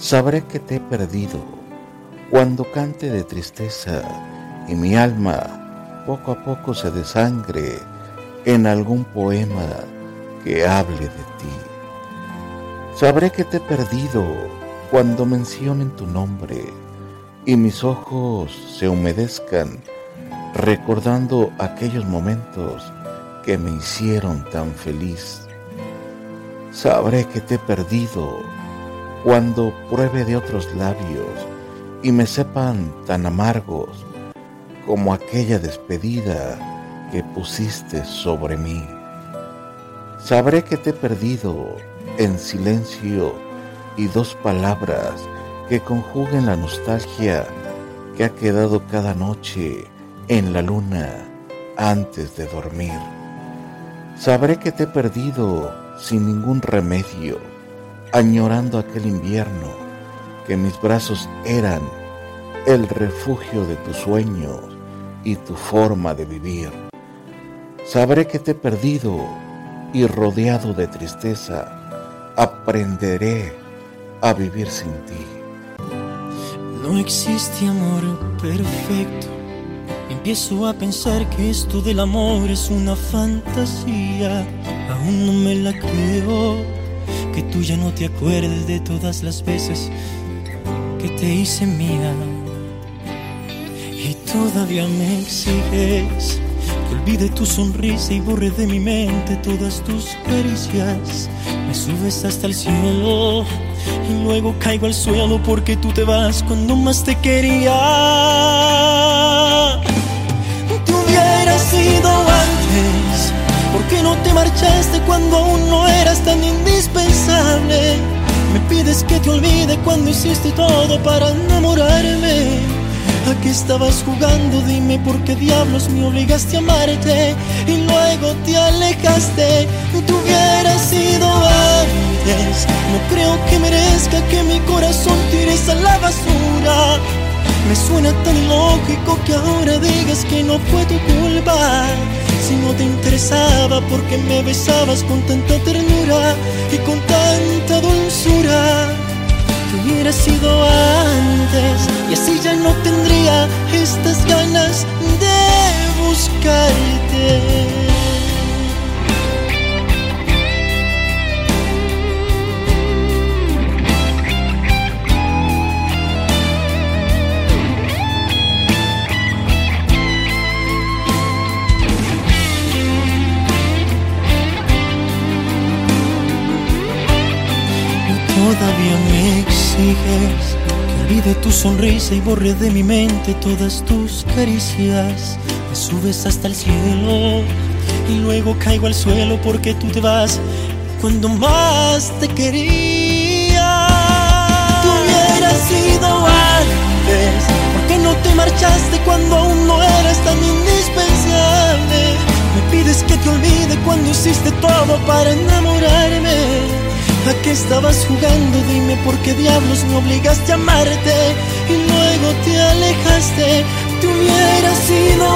Sabré que te he perdido cuando cante de tristeza y mi alma poco a poco se desangre en algún poema que hable de ti. Sabré que te he perdido cuando mencionen tu nombre y mis ojos se humedezcan recordando aquellos momentos que me hicieron tan feliz. Sabré que te he perdido cuando pruebe de otros labios y me sepan tan amargos como aquella despedida que pusiste sobre mí. Sabré que te he perdido en silencio y dos palabras que conjuguen la nostalgia que ha quedado cada noche en la luna antes de dormir. Sabré que te he perdido sin ningún remedio, añorando aquel invierno que mis brazos eran el refugio de tus sueños y tu forma de vivir. Sabré que te he perdido y rodeado de tristeza, aprenderé a vivir sin ti. No existe amor perfecto. Empiezo a pensar que esto del amor es una fantasía. Aún no me la creo. Que tú ya no te acuerdes de todas las veces que te hice mía. Y todavía me exiges que olvide tu sonrisa y borre de mi mente todas tus caricias. Me subes hasta el cielo y luego caigo al suelo porque tú te vas cuando más te quería. Te hubiera sido antes, ¿por qué no te marchaste cuando aún no eras tan indispensable? Me pides que te olvide cuando hiciste todo para enamorarme. ¿A qué estabas jugando? Dime por qué diablos me obligaste a amarte y luego te alejaste. Tú hubieras sido antes. No creo que merezca que mi corazón tires a la basura. Me suena tan ilógico que ahora digas que no fue tu culpa. Si no te interesaba porque me besabas con tanta ternura y con tanta dulzura. Que hubiera sido antes y así ya no tendría estas ganas de buscarte. Todavía me exiges que olvide tu sonrisa y borre de mi mente todas tus caricias. Me subes hasta el cielo y luego caigo al suelo porque tú te vas cuando más te quería. Tú hubieras sido antes, ¿por qué no te marchaste cuando aún no eras tan indispensable? Me pides que te olvide cuando hiciste todo para enamorarme. ¿A qué estabas jugando? Dime por qué diablos me obligaste a amarte y luego te alejaste. Te hubiera sido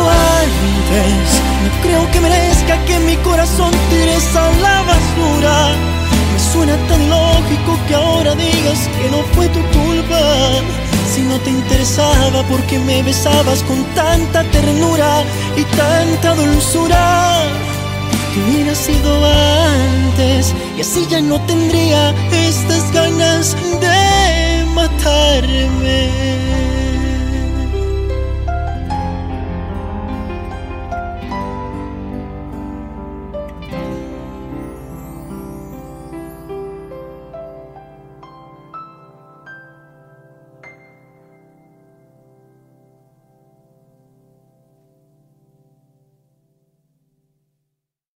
antes. No creo que merezca que mi corazón tires a la basura. Me suena tan lógico que ahora digas que no fue tu culpa. Si no te interesaba porque me besabas con tanta ternura y tanta dulzura que hubiera sido antes y así ya no tendría estas ganas.